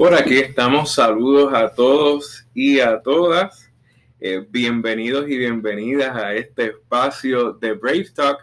Por aquí estamos. Saludos a todos y a todas. Eh, bienvenidos y bienvenidas a este espacio de Brave Talk.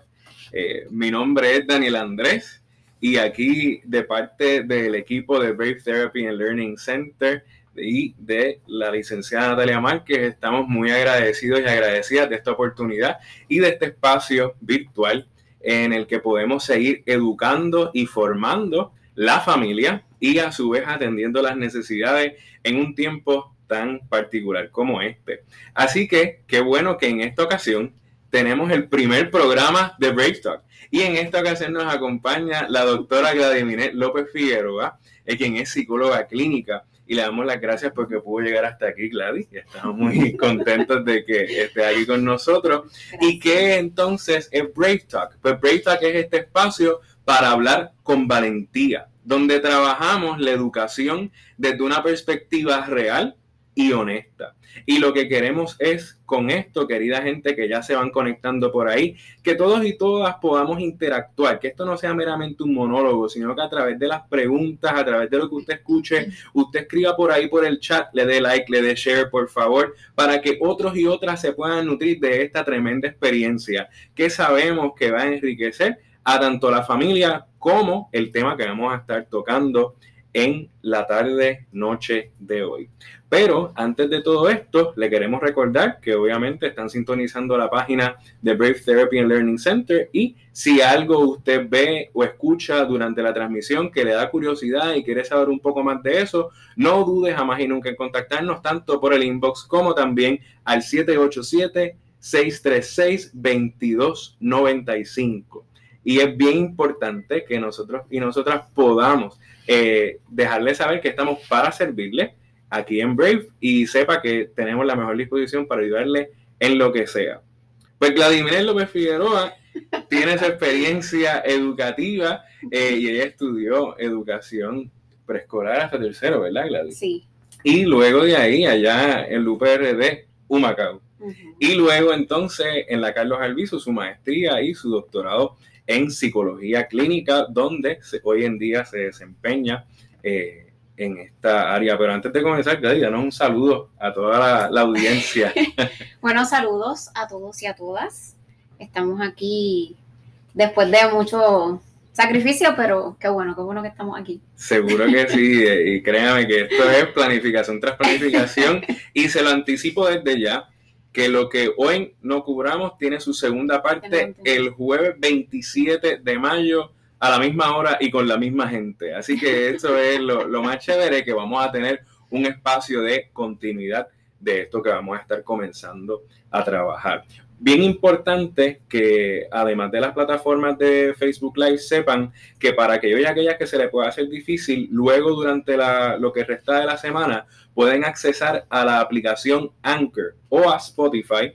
Eh, mi nombre es Daniel Andrés y aquí de parte del equipo de Brave Therapy and Learning Center y de la licenciada Natalia Márquez estamos muy agradecidos y agradecidas de esta oportunidad y de este espacio virtual en el que podemos seguir educando y formando la familia y a su vez atendiendo las necesidades en un tiempo tan particular como este. Así que qué bueno que en esta ocasión tenemos el primer programa de Break Talk. Y en esta ocasión nos acompaña la doctora Vladimir López Figueroa, quien es psicóloga clínica. Y le damos las gracias porque pudo llegar hasta aquí, Gladys. Estamos muy contentos de que esté aquí con nosotros. Y que entonces es Break Talk. Pues Break Talk es este espacio para hablar con valentía, donde trabajamos la educación desde una perspectiva real y honesta. Y lo que queremos es con esto, querida gente que ya se van conectando por ahí, que todos y todas podamos interactuar, que esto no sea meramente un monólogo, sino que a través de las preguntas, a través de lo que usted escuche, usted escriba por ahí por el chat, le dé like, le dé share, por favor, para que otros y otras se puedan nutrir de esta tremenda experiencia que sabemos que va a enriquecer a tanto la familia como el tema que vamos a estar tocando en la tarde noche de hoy. Pero antes de todo esto, le queremos recordar que obviamente están sintonizando la página de Brave Therapy and Learning Center y si algo usted ve o escucha durante la transmisión que le da curiosidad y quiere saber un poco más de eso, no dude jamás y nunca en contactarnos tanto por el inbox como también al 787 636 2295 y es bien importante que nosotros y nosotras podamos eh, dejarle saber que estamos para servirle aquí en Brave y sepa que tenemos la mejor disposición para ayudarle en lo que sea. Pues Vladimir López Figueroa tiene esa experiencia educativa eh, y ella estudió educación preescolar hasta tercero, ¿verdad, Gladys? Sí. Y luego de ahí, allá en el UPRD, Humacao. Y luego entonces en la Carlos Alviso, su maestría y su doctorado en psicología clínica, donde hoy en día se desempeña eh, en esta área. Pero antes de comenzar, danos un saludo a toda la, audiencia. Buenos saludos a todos y a todas. Estamos aquí después de mucho sacrificio, pero qué bueno, qué bueno que estamos aquí. Seguro que sí, y créame que esto es planificación tras planificación y se lo anticipo desde ya que lo que hoy no cubramos tiene su segunda parte el jueves 27 de mayo a la misma hora y con la misma gente. Así que eso es lo, lo más chévere, que vamos a tener un espacio de continuidad de esto que vamos a estar comenzando a trabajar bien importante que además de las plataformas de Facebook Live sepan que para aquellos y aquellas que se les pueda hacer difícil, luego durante la, lo que resta de la semana pueden accesar a la aplicación Anchor o a Spotify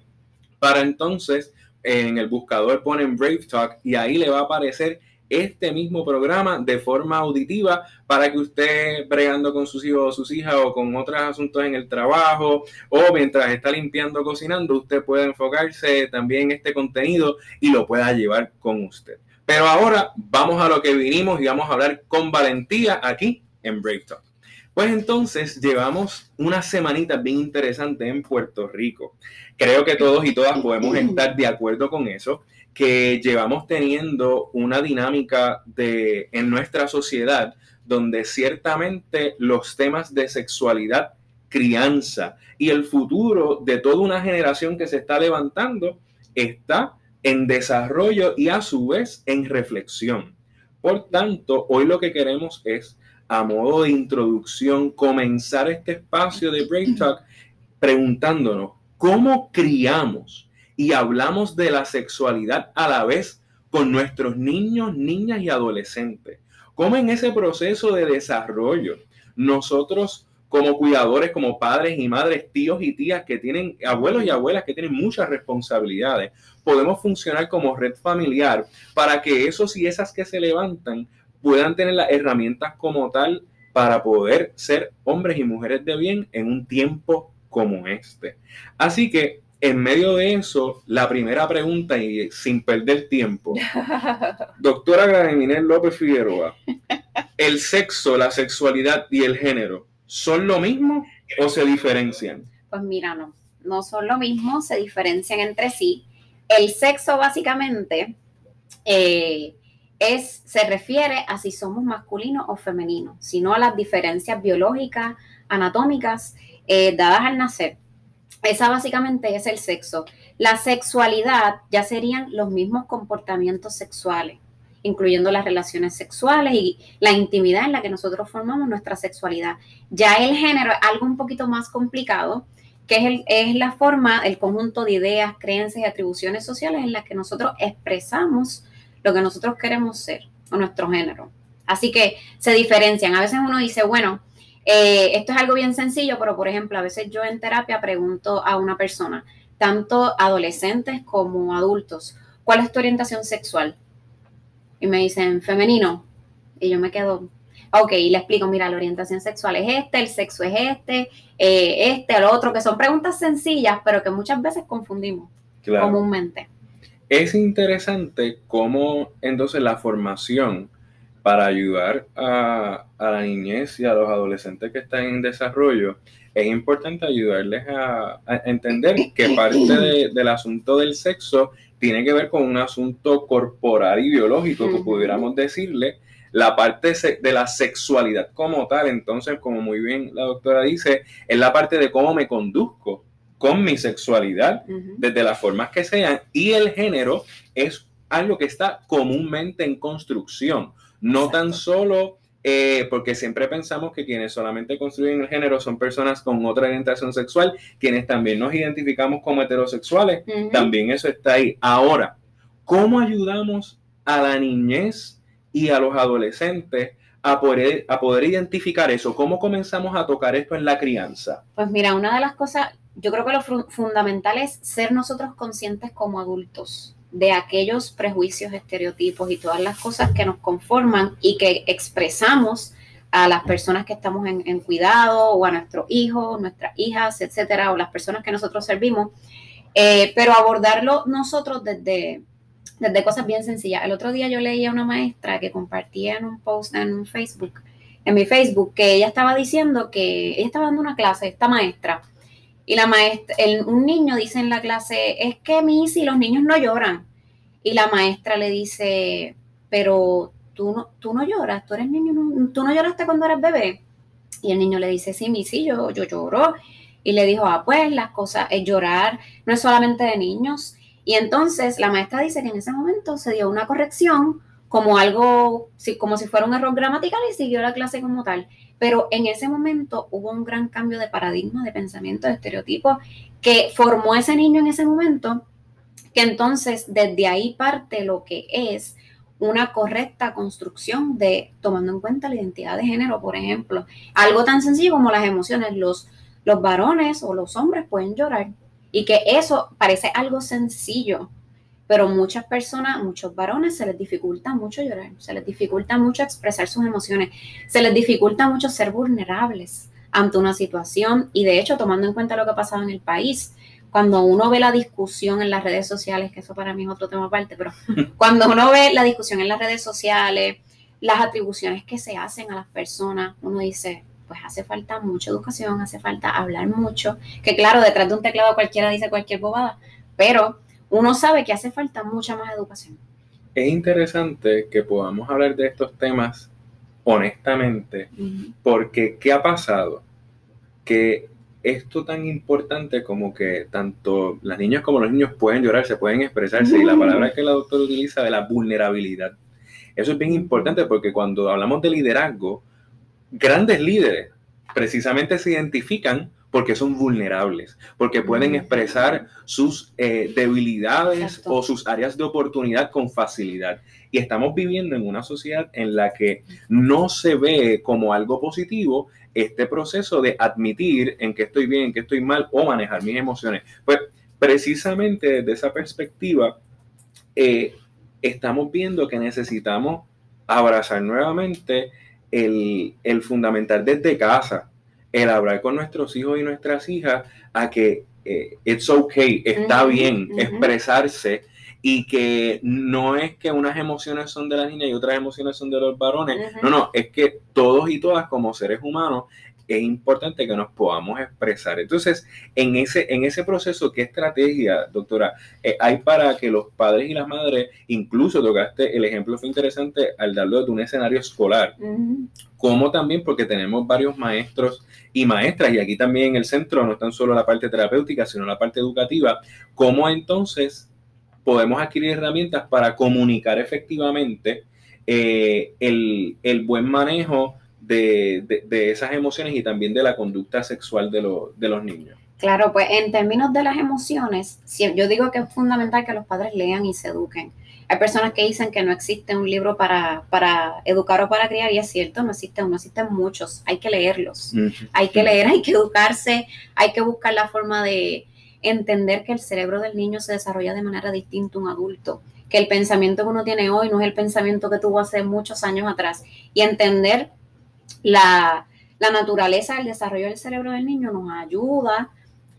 para entonces en el buscador ponen Brave Talk y ahí le va a aparecer este mismo programa de forma auditiva para que usted bregando con sus hijos o sus hijas o con otros asuntos en el trabajo o mientras está limpiando, cocinando, usted puede enfocarse también en este contenido y lo pueda llevar con usted. Pero ahora vamos a lo que vinimos y vamos a hablar con valentía aquí en Break Talk. Pues entonces llevamos una semanita bien interesante en Puerto Rico. Creo que todos y todas podemos estar de acuerdo con eso que llevamos teniendo una dinámica de, en nuestra sociedad donde ciertamente los temas de sexualidad, crianza y el futuro de toda una generación que se está levantando está en desarrollo y a su vez en reflexión. Por tanto, hoy lo que queremos es, a modo de introducción, comenzar este espacio de Break Talk preguntándonos, ¿cómo criamos? y hablamos de la sexualidad a la vez con nuestros niños, niñas y adolescentes. Como en ese proceso de desarrollo nosotros como cuidadores, como padres y madres, tíos y tías que tienen, abuelos y abuelas que tienen muchas responsabilidades, podemos funcionar como red familiar para que esos y esas que se levantan puedan tener las herramientas como tal para poder ser hombres y mujeres de bien en un tiempo como este. Así que en medio de eso, la primera pregunta, y sin perder tiempo, doctora Gradiminer López Figueroa, el sexo, la sexualidad y el género ¿son lo mismo o se diferencian? Pues mira, no, no son lo mismo, se diferencian entre sí. El sexo básicamente eh, es, se refiere a si somos masculinos o femeninos, sino a las diferencias biológicas, anatómicas, eh, dadas al nacer. Esa básicamente es el sexo. La sexualidad ya serían los mismos comportamientos sexuales, incluyendo las relaciones sexuales y la intimidad en la que nosotros formamos nuestra sexualidad. Ya el género es algo un poquito más complicado, que es, el, es la forma, el conjunto de ideas, creencias y atribuciones sociales en las que nosotros expresamos lo que nosotros queremos ser o nuestro género. Así que se diferencian. A veces uno dice, bueno, eh, esto es algo bien sencillo, pero por ejemplo, a veces yo en terapia pregunto a una persona, tanto adolescentes como adultos, ¿cuál es tu orientación sexual? Y me dicen, femenino. Y yo me quedo, ok, y le explico, mira, la orientación sexual es este, el sexo es este, eh, este, el otro, que son preguntas sencillas, pero que muchas veces confundimos comúnmente. Es interesante cómo entonces la formación para ayudar a, la niñez y a los adolescentes que están en desarrollo, es importante ayudarles a, entender que parte del asunto del sexo tiene que ver con un asunto corporal y biológico, que pudiéramos decirle, la parte de la sexualidad como tal, entonces, como muy bien la doctora dice, es la parte de cómo me conduzco con mi sexualidad, desde las formas que sean, y el género es algo que está comúnmente en construcción. No tan solo eh, porque siempre pensamos que quienes solamente construyen el género son personas con otra orientación sexual, quienes también nos identificamos como heterosexuales, también eso está ahí. Ahora, ¿cómo ayudamos a la niñez y a los adolescentes a poder, a poder identificar eso? ¿Cómo comenzamos a tocar esto en la crianza? Pues mira, una de las cosas, yo creo que lo fundamental es ser nosotros conscientes como adultos de aquellos prejuicios, estereotipos y todas las cosas que nos conforman y que expresamos a las personas que estamos en, cuidado o a nuestros hijos, nuestras hijas, etcétera, o las personas que nosotros servimos, eh, pero abordarlo nosotros desde, desde cosas bien sencillas. El otro día yo leía a una maestra que compartía en un post en Facebook, en mi Facebook, que ella estaba diciendo que ella estaba dando una clase, esta maestra, y la maestra, un niño dice en la clase, es que si los niños no lloran. Y la maestra le dice, pero tú no, tú no lloras, tú eres niño, tú no lloraste cuando eras bebé. Y el niño le dice, sí, sí, yo, yo lloro. Y le dijo, ah, pues las cosas, es llorar no es solamente de niños. Y entonces la maestra dice que en ese momento se dio una corrección como algo, como si fuera un error gramatical y siguió la clase como tal. Pero en ese momento hubo un gran cambio de paradigma, de pensamiento, de estereotipo, que formó ese niño en ese momento, que entonces desde ahí parte lo que es una correcta construcción de tomando en cuenta la identidad de género, por ejemplo. Algo tan sencillo como las emociones. Los, los varones o los hombres pueden llorar y que eso parece algo sencillo, pero muchas personas, muchos varones, se les dificulta mucho llorar, se les dificulta mucho expresar sus emociones, se les dificulta mucho ser vulnerables ante una situación. Y de hecho, tomando en cuenta lo que ha pasado en el país, cuando uno ve la discusión en las redes sociales, que eso para mí es otro tema aparte, pero cuando uno ve la discusión en las redes sociales, las atribuciones que se hacen a las personas, uno dice, pues hace falta mucha educación, hace falta hablar mucho, que claro, detrás de un teclado cualquiera dice cualquier bobada, pero uno sabe que hace falta mucha más educación. Es interesante que podamos hablar de estos temas honestamente, porque ¿qué ha pasado? Que esto tan importante como que tanto las niñas como los niños pueden llorar, se pueden expresarse, y la palabra que la doctora utiliza de la vulnerabilidad, eso es bien importante porque cuando hablamos de liderazgo, grandes líderes precisamente se identifican porque son vulnerables, porque pueden expresar sus eh, debilidades o sus áreas de oportunidad con facilidad. Y estamos viviendo en una sociedad en la que no se ve como algo positivo este proceso de admitir en qué estoy bien, en qué estoy mal o manejar mis emociones. Pues precisamente desde esa perspectiva, eh, estamos viendo que necesitamos abrazar nuevamente el, el fundamental desde casa el hablar con nuestros hijos y nuestras hijas a que eh, it's okay, está bien expresarse y que no es que unas emociones son de las niñas y otras emociones son de los varones. No, no, es que todos y todas como seres humanos es importante que nos podamos expresar. Entonces, en ese, en ese proceso, ¿qué estrategia, doctora, eh, hay para que los padres y las madres, incluso tocaste el ejemplo, fue interesante al darlo de un escenario escolar, como también porque tenemos varios maestros y maestras, y aquí también en el centro no tan solo la parte terapéutica, sino la parte educativa, cómo entonces podemos adquirir herramientas para comunicar efectivamente eh, el, el buen manejo de, esas emociones y también de la conducta sexual de, de los niños. Claro, pues en términos de las emociones, yo digo que es fundamental que los padres lean y se eduquen. Hay personas que dicen que no existe un libro para, para educar o para criar, y es cierto, no existe uno, existen muchos, hay que leerlos, hay que leer, hay que educarse, hay que buscar la forma de entender que el cerebro del niño se desarrolla de manera distinta a un adulto, que el pensamiento que uno tiene hoy no es el pensamiento que tuvo hace muchos años atrás, y entender la, naturaleza del desarrollo del cerebro del niño nos ayuda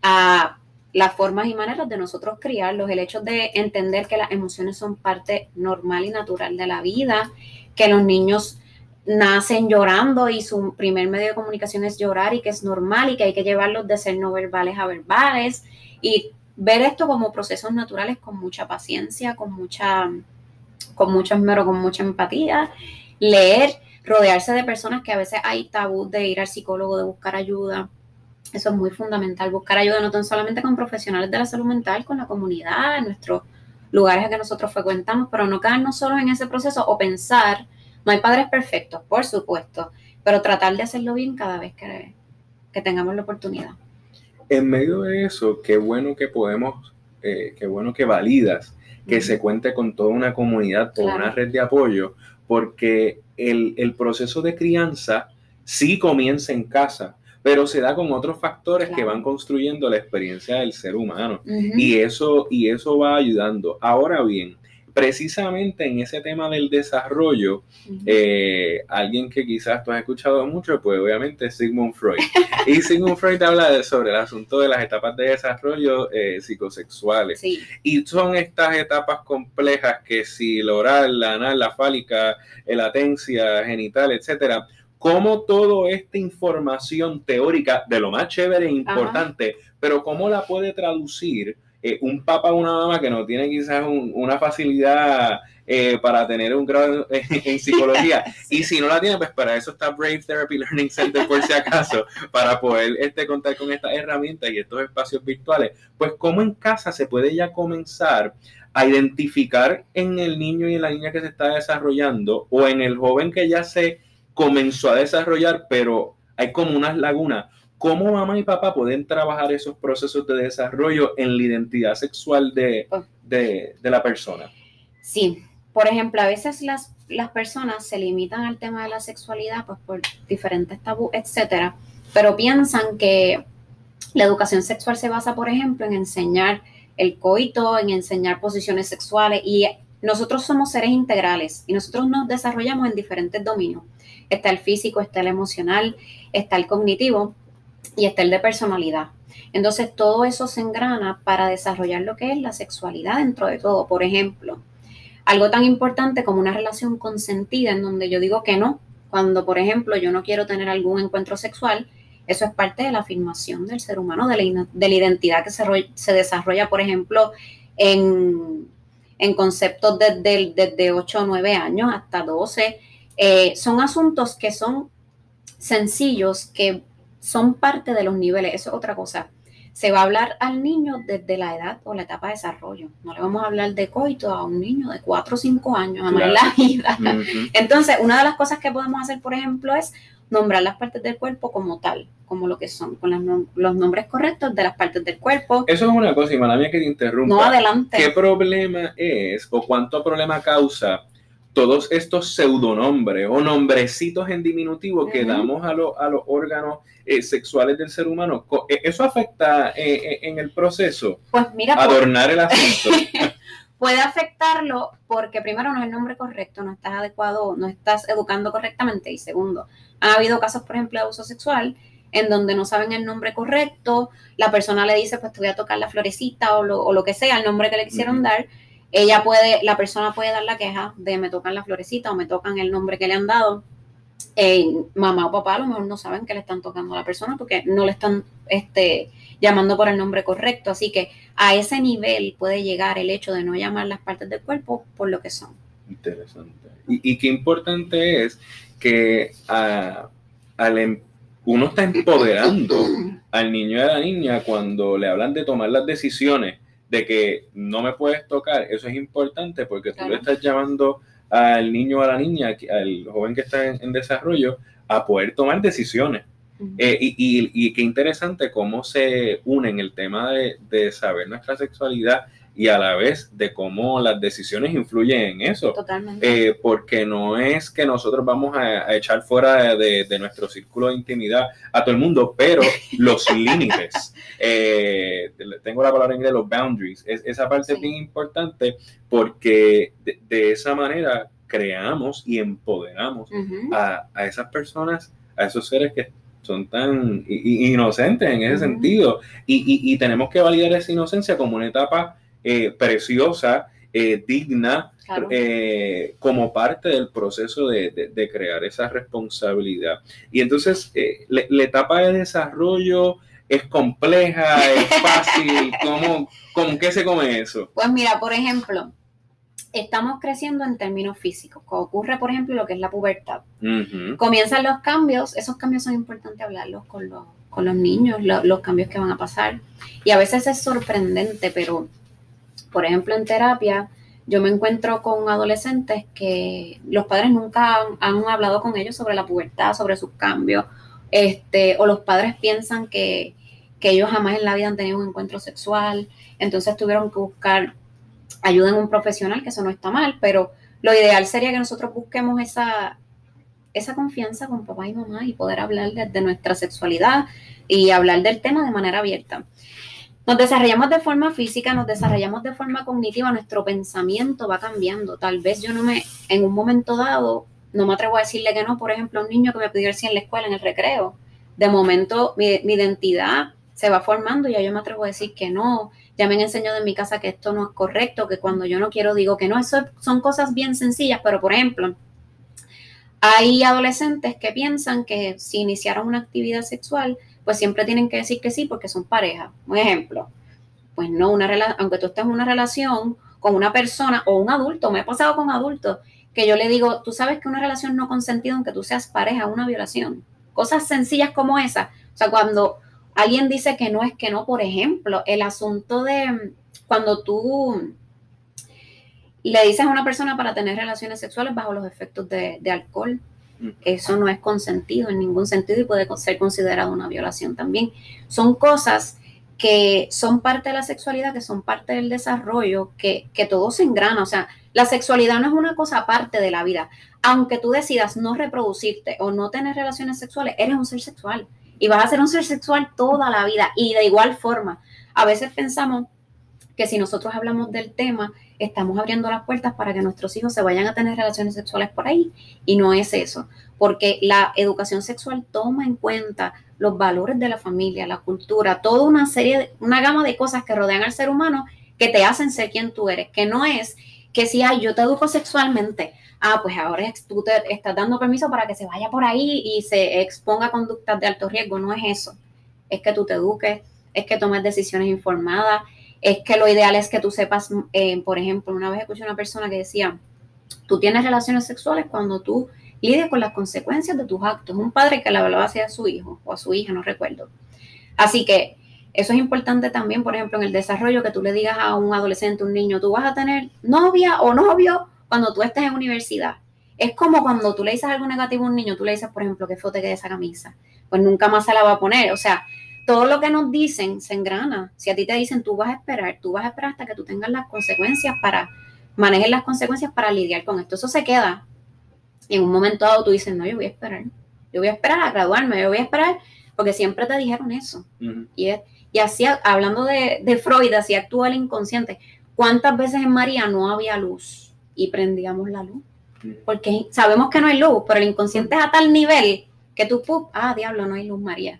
a las formas y maneras de nosotros criarlos, el hecho de entender que las emociones son parte normal y natural de la vida, que los niños nacen llorando y su primer medio de comunicación es llorar y que es normal y que hay que llevarlos de ser no verbales a verbales. Y ver esto como procesos naturales con mucha paciencia, con mucha con mucho esmero, con mucha empatía, leer rodearse de personas que a veces hay tabú de ir al psicólogo, de buscar ayuda. Eso es muy fundamental, buscar ayuda no tan solamente con profesionales de la salud mental, con la comunidad, en nuestros lugares a que nosotros frecuentamos, pero no quedarnos solos en ese proceso o pensar, no hay padres perfectos, por supuesto, pero tratar de hacerlo bien cada vez que, tengamos la oportunidad. En medio de eso, qué bueno que podemos, eh, qué bueno que validas que se cuente con toda una comunidad, toda una red de apoyo, porque el, proceso de crianza sí comienza en casa, pero se da con otros factores que van construyendo la experiencia del ser humano. Y, eso, y eso va ayudando. Ahora bien, precisamente en ese tema del desarrollo, eh, alguien que quizás tú has escuchado mucho, pues obviamente es Sigmund Freud. Y Sigmund Freud habla sobre el asunto de las etapas de desarrollo eh, psicosexuales. Y son estas etapas complejas que si la oral, la anal, la fálica, la latencia genital, etcétera, cómo toda esta información teórica de lo más chévere e importante, pero cómo la puede traducir eh, un papá o una mamá que no tiene quizás una facilidad eh, para tener un grado en, psicología. Y si no la tiene, pues para eso está Brave Therapy Learning Center, por si acaso, para poder este, contar con estas herramientas y estos espacios virtuales. Pues cómo en casa se puede ya comenzar a identificar en el niño y en la niña que se está desarrollando o en el joven que ya se comenzó a desarrollar, pero hay como unas lagunas ¿Cómo mamá y papá pueden trabajar esos procesos de desarrollo en la identidad sexual de, oh. la persona? Sí, por ejemplo, a veces las, las personas se limitan al tema de la sexualidad pues, por diferentes tabús, etcétera, pero piensan que la educación sexual se basa, por ejemplo, en enseñar el coito, en enseñar posiciones sexuales y nosotros somos seres integrales y nosotros nos desarrollamos en diferentes dominios. Está el físico, está el emocional, está el cognitivo y está el de personalidad. Entonces, todo eso se engrana para desarrollar lo que es la sexualidad dentro de todo. Por ejemplo, algo tan importante como una relación consentida en donde yo digo que no, cuando, por ejemplo, yo no quiero tener algún encuentro sexual, eso es parte de la afirmación del ser humano, de la, de la identidad que se, se, desarrolla, por ejemplo, en, en conceptos desde, desde 8 o 9 años hasta 12. Eh, son asuntos que son sencillos, que son parte de los niveles, eso es otra cosa. Se va a hablar al niño desde la edad o la etapa de desarrollo. No le vamos a hablar de coito a un niño de 4 o 5 años, a la vida. Entonces, una de las cosas que podemos hacer, por ejemplo, es nombrar las partes del cuerpo como tal, como lo que son, con los nombres correctos de las partes del cuerpo. Eso es una cosa, y mala mía que te interrumpa. No, adelante. ¿Qué problema es o cuánto problema causa todos estos pseudonombres o nombrecitos en diminutivo que damos a, a los órganos eh, sexuales del ser humano, eh, ¿eso afecta eh, en el proceso? Pues mira, adornar el asunto. puede afectarlo porque primero no es el nombre correcto, no estás adecuado, no estás educando correctamente y segundo, ha habido casos, por ejemplo, de abuso sexual en donde no saben el nombre correcto, la persona le dice, pues te voy a tocar la florecita o lo, o lo que sea, el nombre que le quisieron dar, ella puede, la persona puede dar la queja de me tocan la florecita o me tocan el nombre que le han dado. eh, mamá o papá a lo mejor no saben que le están tocando a la persona porque no le están este, llamando por el nombre correcto. Así que a ese nivel puede llegar el hecho de no llamar las partes del cuerpo por lo que son. Interesante. Y, qué importante es que a, al, em, uno está empoderando al niño y a la niña cuando le hablan de tomar las decisiones de que no me puedes tocar. Eso es importante porque tú le estás llamando al niño o a la niña, al joven que está en, desarrollo, a poder tomar decisiones. Eh, y, qué interesante cómo se unen el tema de, de saber nuestra sexualidad y a la vez de cómo las decisiones influyen en eso. Totalmente. Eh, porque no es que nosotros vamos a, echar fuera de, nuestro círculo de intimidad a todo el mundo, pero los límites. Eh, tengo la palabra en inglés, los boundaries. Es, esa parte es bien importante porque de, esa manera creamos y empoderamos a, esas personas, a esos seres que son tan inocentes en ese sentido. Y, y tenemos que validar esa inocencia como una etapa eh, preciosa, eh, digna, eh, como parte del proceso de, crear esa responsabilidad. Y entonces, la, etapa de desarrollo es compleja, es fácil, ¿cómo, ¿con qué se come eso? Pues mira, por ejemplo, estamos creciendo en términos físicos. Ocurre, por ejemplo, lo que es la pubertad. Comienzan los cambios, esos cambios son importantes hablarlos con los, con los niños, los cambios que van a pasar. Y a veces es sorprendente, pero por ejemplo, en terapia, yo me encuentro con adolescentes que los padres nunca han, hablado con ellos sobre la pubertad, sobre sus cambios, este, o los padres piensan que, ellos jamás en la vida han tenido un encuentro sexual, entonces tuvieron que buscar ayuda en un profesional, que eso no está mal, pero lo ideal sería que nosotros busquemos esa, esa confianza con papá y mamá y poder hablar de nuestra sexualidad y hablar del tema de manera abierta. Nos desarrollamos de forma física, nos desarrollamos de forma cognitiva, nuestro pensamiento va cambiando. Tal vez yo no me, en un momento dado, no me atrevo a decirle que no, por ejemplo, a un niño que me pidió si en la escuela, en el recreo. De momento, mi, identidad se va formando y ya yo me atrevo a decir que no. Ya me han enseñado en mi casa que esto no es correcto, que cuando yo no quiero digo que no. Eso son cosas bien sencillas, pero por ejemplo, hay adolescentes que piensan que si iniciaron una actividad sexual, pues siempre tienen que decir que sí porque son pareja. Un ejemplo, pues no, una aunque tú estés en una relación con una persona o un adulto, me ha pasado con adultos, que yo le digo, tú sabes que una relación no consentida, aunque tú seas pareja, una violación. Cosas sencillas como esa. O sea, cuando alguien dice que no es que no, por ejemplo, el asunto de cuando tú le dices a una persona para tener relaciones sexuales bajo los efectos de, de alcohol, eso no es consentido en ningún sentido y puede ser considerado una violación también. Son cosas que son parte de la sexualidad, que son parte del desarrollo, que, que todo se engrana. O sea, la sexualidad no es una cosa aparte de la vida. Aunque tú decidas no reproducirte o no tener relaciones sexuales, eres un ser sexual y vas a ser un ser sexual toda la vida. Y de igual forma, a veces pensamos que si nosotros hablamos del tema, estamos abriendo las puertas para que nuestros hijos se vayan a tener relaciones sexuales por ahí. Y no es eso, porque la educación sexual toma en cuenta los valores de la familia, la cultura, toda una serie, una gama de cosas que rodean al ser humano que te hacen ser quien tú eres, que no es que si ay, yo te educo sexualmente, ah, pues ahora tú te estás dando permiso para que se vaya por ahí y se exponga a conductas de alto riesgo, no es eso, es que tú te eduques, es que tomes decisiones informadas, es que lo ideal es que tú sepas, eh, por ejemplo, una vez escuché a una persona que decía, tú tienes relaciones sexuales cuando tú lidias con las consecuencias de tus actos. Un padre que le hablaba hacia su hijo o a su hija, no recuerdo. Así que eso es importante también, por ejemplo, en el desarrollo, que tú le digas a un adolescente, un niño, tú vas a tener novia o novio cuando tú estés en universidad. Es como cuando tú le dices algo negativo a un niño, tú le dices, por ejemplo, que fote que esa camisa, pues nunca más se la va a poner. O sea, todo lo que nos dicen se engrana. Si a ti te dicen tú vas a esperar, tú vas a esperar hasta que tú tengas las consecuencias para, manejar las consecuencias para lidiar con esto. Eso se queda. Y en un momento dado tú dices, no, yo voy a esperar. Yo voy a esperar a graduarme, yo voy a esperar, porque siempre te dijeron eso. y, y así, hablando de, de Freud, así actúa el inconsciente. ¿Cuántas veces en María no había luz y prendíamos la luz? Porque sabemos que no hay luz, pero el inconsciente es a tal nivel que tú, ah, diablo, no hay luz, María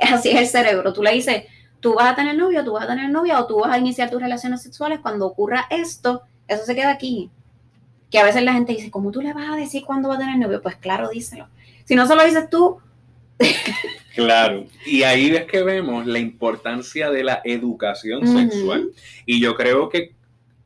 así es el cerebro. Tú le dices, tú vas a tener novio, tú vas a tener novia o tú vas a iniciar tus relaciones sexuales. Cuando ocurra esto, eso se queda aquí. que a veces la gente dice, ¿cómo tú le vas a decir cuándo va a tener novio? Pues claro, díselo. Si no se lo dices tú. claro. Y ahí es que vemos la importancia de la educación sexual. Y yo creo que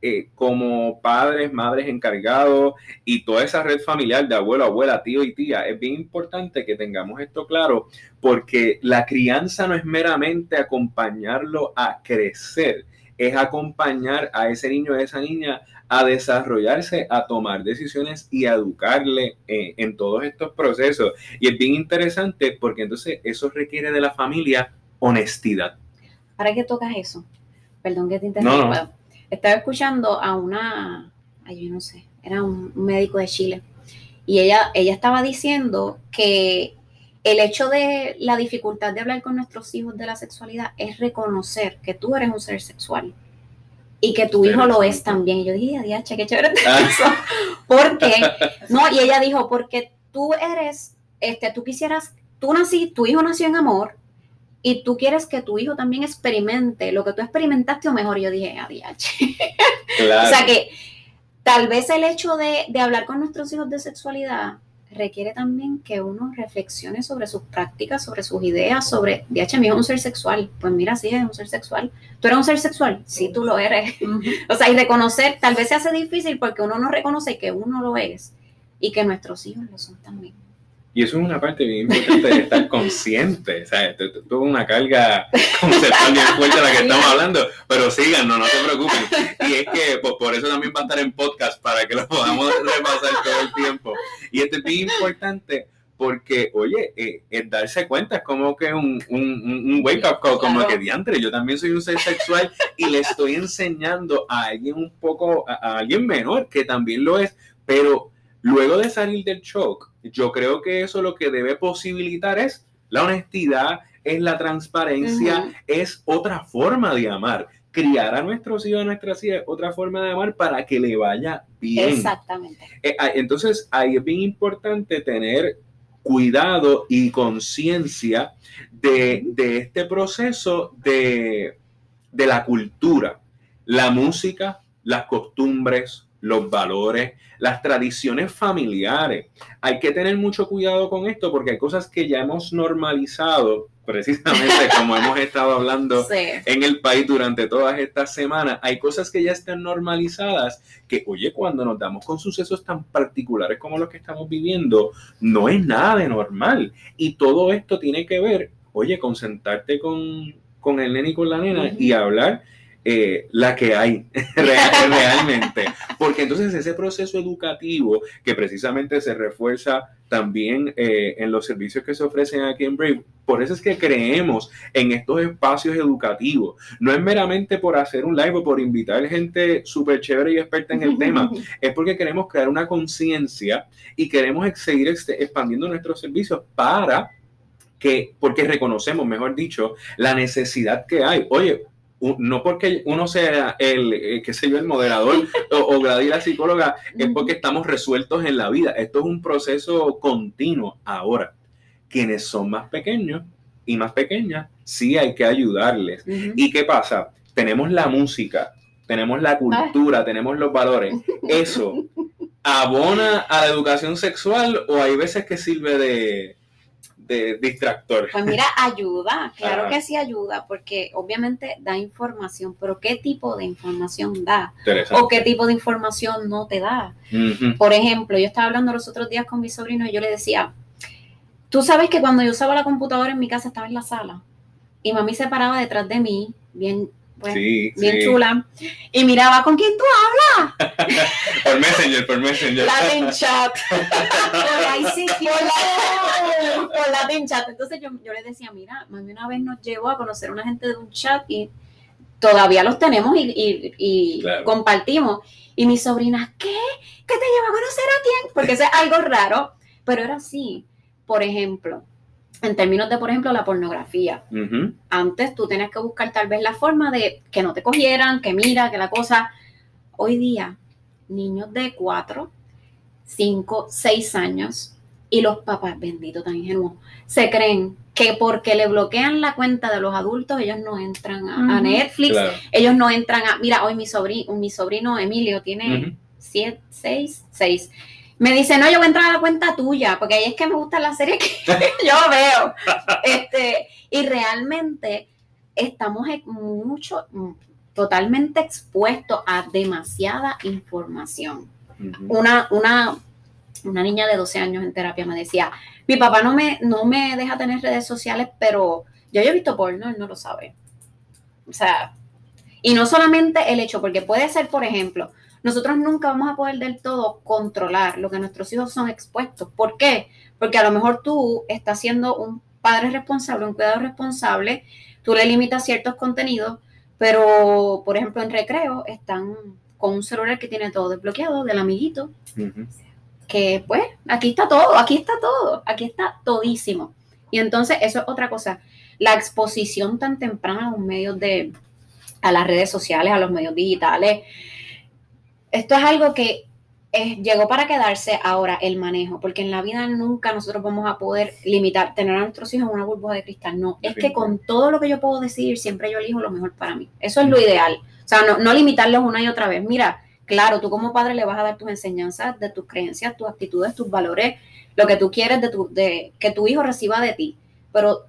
eh, como padres, madres encargados y toda esa red familiar de abuelo, abuela, tío y tía, es bien importante que tengamos esto claro porque la crianza no es meramente acompañarlo a crecer, es acompañar a ese niño, a esa niña a desarrollarse, a tomar decisiones y a educarle eh, en todos estos procesos. Y es bien interesante porque entonces eso requiere de la familia honestidad. ¿Para qué tocas eso? Perdón que te interrumpa. Estaba escuchando a una, ay, yo no sé, era un médico de Chile. Y ella, ella estaba diciendo que el hecho de la dificultad de hablar con nuestros hijos de la sexualidad es reconocer que tú eres un ser sexual y que tu hijo lo es también. Y yo dije, adiache, qué chévere ah. eso. Porque, no, y ella dijo, porque tú eres, este, tú quisieras, tú nací, tu hijo nació en amor y tú quieres que tu hijo también experimente lo que tú experimentaste o mejor. Yo dije, adiache. o sea que tal vez el hecho de, de hablar con nuestros hijos de sexualidad requiere también que uno reflexione sobre sus prácticas, sobre sus ideas, sobre, DH, mi hijo es un ser sexual. Pues mira, sí, es un ser sexual. ¿Tú eres un ser sexual? Sí, tú lo eres. o sea, y reconocer, tal vez se hace difícil porque uno no reconoce que uno lo es y que nuestros hijos lo son también. Y eso es una parte bien importante de estar consciente. O sea, es una carga conceptual bien fuerte de la que estamos hablando, pero síganos, no se preocupen. Y es que por, eso también va a estar en podcast para que lo podamos repasar todo el tiempo. Y esto es bien importante porque, oye, eh, es darse cuenta es como que un, un, wake up call, como que diantre, yo también soy un ser sexual y le estoy enseñando a alguien un poco, a alguien menor que también lo es, pero luego de salir del shock, yo creo que eso lo que debe posibilitar es la honestidad, es la transparencia, es otra forma de amar. Criar a nuestros hijos, a nuestras hijas, otra forma de amar para que le vaya bien. Exactamente. Eh, ah, entonces, ahí es bien importante tener cuidado y conciencia de, este proceso de, de la cultura, la música, las costumbres, los valores, las tradiciones familiares. Hay que tener mucho cuidado con esto porque hay cosas que ya hemos normalizado, precisamente como hemos estado hablando en el país durante todas estas semanas. Hay cosas que ya están normalizadas que, oye, cuando nos damos con sucesos tan particulares como los que estamos viviendo, no es nada de normal. Y todo esto tiene que ver, oye, con sentarte con, con el nene y con la nena y hablar eh, la que hay realmente. Porque entonces ese proceso educativo que precisamente se refuerza también eh, en los servicios que se ofrecen aquí en Brave, por eso es que creemos en estos espacios educativos. No es meramente por hacer un live o por invitar gente súper chévere y experta en el tema, es porque queremos crear una conciencia y queremos seguir expandiendo nuestros servicios para que, porque reconocemos, mejor dicho, la necesidad que hay. Oye, no porque uno sea el, eh, qué sé yo, el moderador o, o la psicóloga, es porque estamos resueltos en la vida. Esto es un proceso continuo. Ahora, quienes son más pequeños y más pequeñas, sí hay que ayudarles. ¿Y qué pasa? Tenemos la música, tenemos la cultura, tenemos los valores. Eso abona a la educación sexual o hay veces que sirve de, de distractor. Pues mira, ayuda, claro que sí ayuda, porque obviamente da información, pero ¿qué tipo de información da? O qué tipo de información no te da. Por ejemplo, yo estaba hablando los otros días con mi sobrino y yo le decía, tú sabes que cuando yo usaba la computadora en mi casa estaba en la sala y mami se paraba detrás de mí, bien pues, bien chula. Y miraba, ¿con quién tú hablas? por Messenger, por Messenger. Latin chat. por ahí sí, por, por Latin chat. Entonces yo, yo le decía, mira, mami una vez nos llevó a conocer a una gente de un chat y todavía los tenemos y, y, compartimos. Y mis sobrinas, ¿qué? ¿Qué te lleva a conocer a quién? Porque eso es algo raro, pero era así. Por ejemplo, en términos de, por ejemplo, la pornografía. Antes tú tenías que buscar tal vez la forma de que no te cogieran, que mira, que la cosa. Hoy día, niños de 4, 5, 6 años y los papás, benditos tan ingenuos, se creen que porque le bloquean la cuenta de los adultos, ellos no entran a, Netflix, ellos no entran a. Mira, hoy mi sobrino, mi sobrino Emilio tiene siete, seis, seis. Me dice, no, yo voy a entrar a la cuenta tuya, porque ahí es que me gusta la serie que yo veo. Este, y realmente estamos mucho, totalmente expuestos a demasiada información. una, una, una niña de 12 años en terapia me decía, mi papá no me, no me deja tener redes sociales, pero yo, he visto porno, él no lo sabe. O sea, y no solamente el hecho, porque puede ser, por ejemplo, nosotros nunca vamos a poder del todo controlar lo que nuestros hijos son expuestos. ¿Por qué? Porque a lo mejor tú estás siendo un padre responsable, un cuidador responsable, tú le limitas ciertos contenidos, pero, por ejemplo, en recreo están con un celular que tiene todo desbloqueado del amiguito, que pues aquí está todo, aquí está todo, aquí está todísimo. Y entonces eso es otra cosa, la exposición tan temprana a los medios de, a las redes sociales, a los medios digitales, esto es algo que llegó para quedarse ahora el manejo, porque en la vida nunca nosotros vamos a poder limitar, tener a nuestros hijos en una burbuja de cristal. No, es que con todo lo que yo puedo decidir, siempre yo elijo lo mejor para mí. Eso es lo ideal. O sea, no, no limitarlos una y otra vez. Mira, claro, tú como padre le vas a dar tus enseñanzas de tus creencias, tus actitudes, tus valores, lo que tú quieres de, tu, de que tu hijo reciba de ti. Pero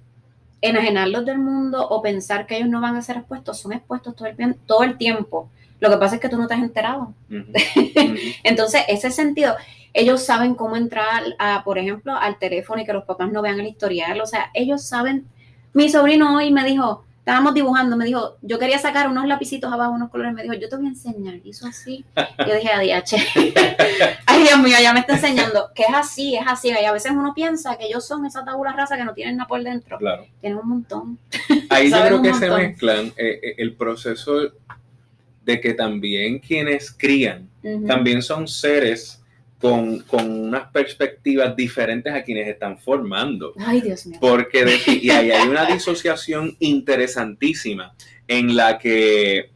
enajenarlos del mundo o pensar que ellos no van a ser expuestos, son expuestos todo el, todo el tiempo. Lo que pasa es que tú no te has enterado. Entonces, ese sentido, ellos saben cómo entrar, a, por ejemplo, al teléfono y que los papás no vean el historial. O sea, ellos saben. Mi sobrino hoy me dijo, estábamos dibujando, me dijo, yo quería sacar unos lapicitos abajo, unos colores, me dijo, yo te voy a enseñar. Hizo así. Yo dije, adiache. Ay, Dios mío, ya me está enseñando que es así, es así. Y a veces uno piensa que ellos son esa tabula rasa que no tienen nada por dentro. Claro. Tienen un montón. Ahí yo creo que se mezclan eh, eh, el proceso de que también quienes crían también son seres con, unas perspectivas diferentes a quienes están formando. Ay, Dios mío. Porque y ahí hay una disociación interesantísima en la que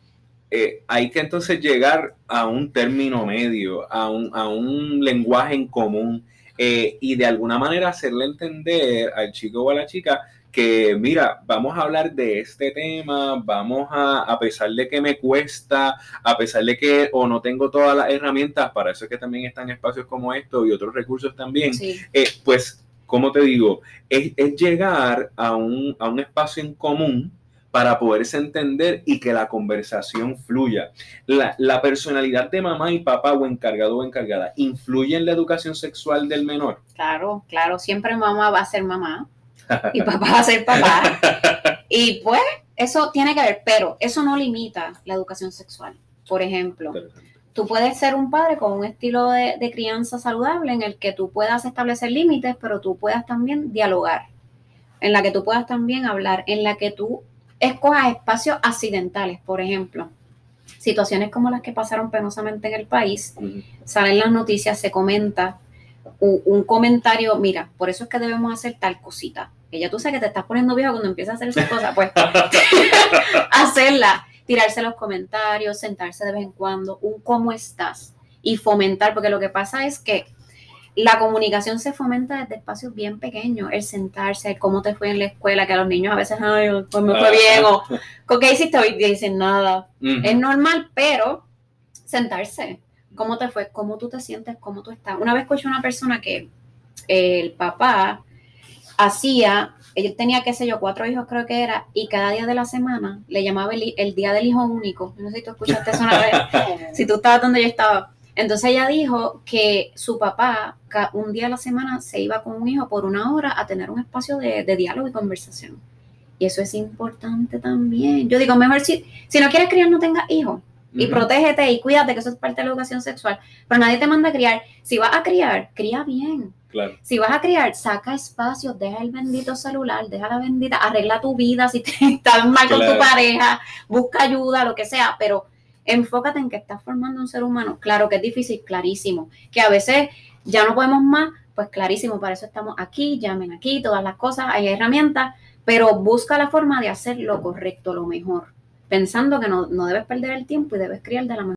eh, hay que entonces llegar a un término medio, a un, a un lenguaje en común eh, y de alguna manera hacerle entender al chico o a la chica que, mira, vamos a hablar de este tema, vamos a, a pesar de que me cuesta, a pesar de que o no tengo todas las herramientas, para eso es que también están espacios como estos y otros recursos también, eh, pues, como te digo, es, llegar a un, a un espacio en común para poderse entender y que la conversación fluya. La, la, personalidad de mamá y papá o encargado o encargada influye en la educación sexual del menor. Claro, claro, siempre mamá va a ser mamá y papá va a ser papá. Y pues eso tiene que ver, pero eso no limita la educación sexual. Por ejemplo, tú puedes ser un padre con un estilo de, crianza saludable en el que tú puedas establecer límites, pero tú puedas también dialogar, en la que tú puedas también hablar, en la que tú escojas espacios accidentales, por ejemplo. Situaciones como las que pasaron penosamente en el país, salen las noticias, se comenta un comentario, mira, por eso es que debemos hacer tal cosita que ya tú sabes que te estás poniendo viejo cuando empiezas a hacer esas cosas, pues. Hacerla, tirarse los comentarios, sentarse de vez en cuando, un cómo estás y fomentar, porque lo que pasa es que la comunicación se fomenta desde espacios bien pequeños, el sentarse, el cómo te fue en la escuela, que a los niños a veces, ay, pues me fue bien, o ¿qué hiciste hoy? Dicen nada. Es normal, pero sentarse, cómo te fue, cómo tú te sientes, cómo tú estás. Una vez escuché a una persona que el papá hacía, ella tenía, qué sé yo, cuatro hijos creo que era, y cada día de la semana le llamaba el, día del hijo único. No sé si tú escuchaste eso una vez, si tú estabas donde yo estaba. Entonces ella dijo que su papá un día a la semana se iba con un hijo por una hora a tener un espacio de, diálogo y conversación. Y eso es importante también. Yo digo, mejor si, si no quieres criar, no tengas hijos. Y protégete y cuídate, que eso es parte de la educación sexual. Pero nadie te manda a criar. Si vas a criar, cría bien. Si vas a criar, saca espacio, deja el bendito celular, deja la bendita, arregla tu vida si te, estás mal con tu pareja, busca ayuda, lo que sea, pero enfócate en que estás formando un ser humano. Claro que es difícil, clarísimo. Que a veces ya no podemos más, pues clarísimo, para eso estamos aquí, llamen aquí, todas las cosas, hay herramientas, pero busca la forma de hacer lo correcto, lo mejor, pensando que no, no debes perder el tiempo y debes criar de la mejor